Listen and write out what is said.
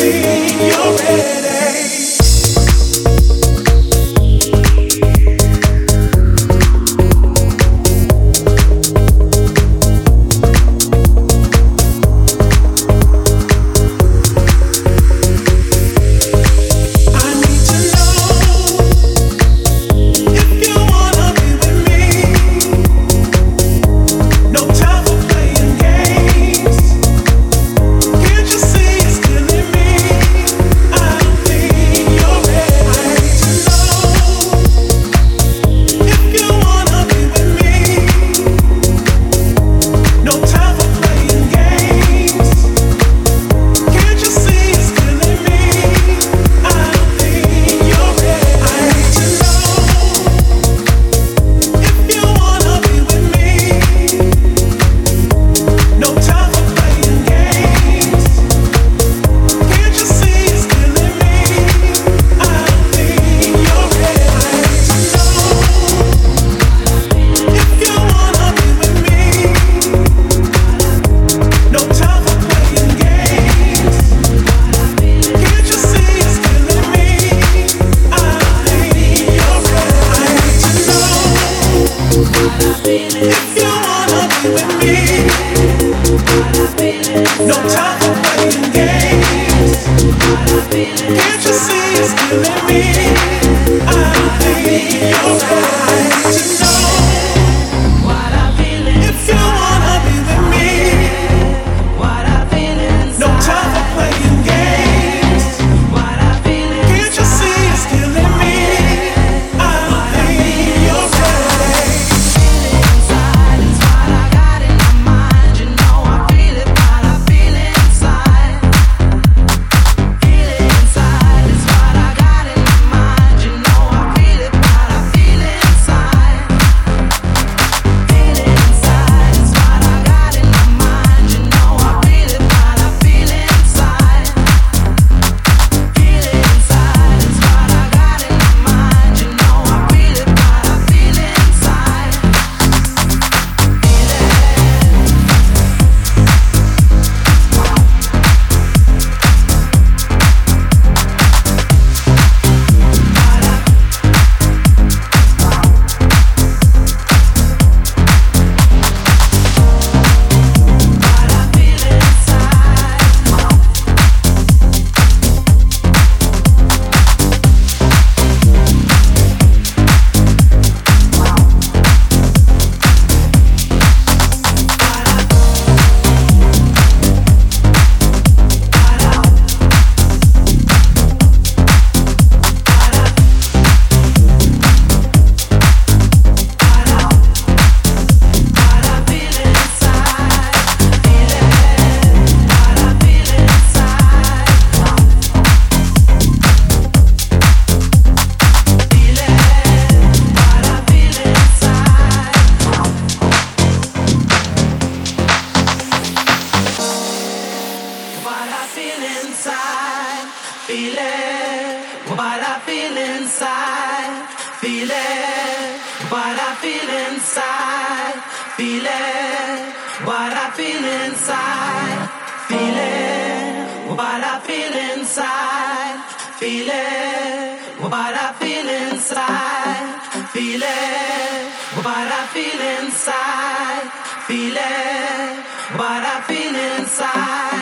Feel feel inside.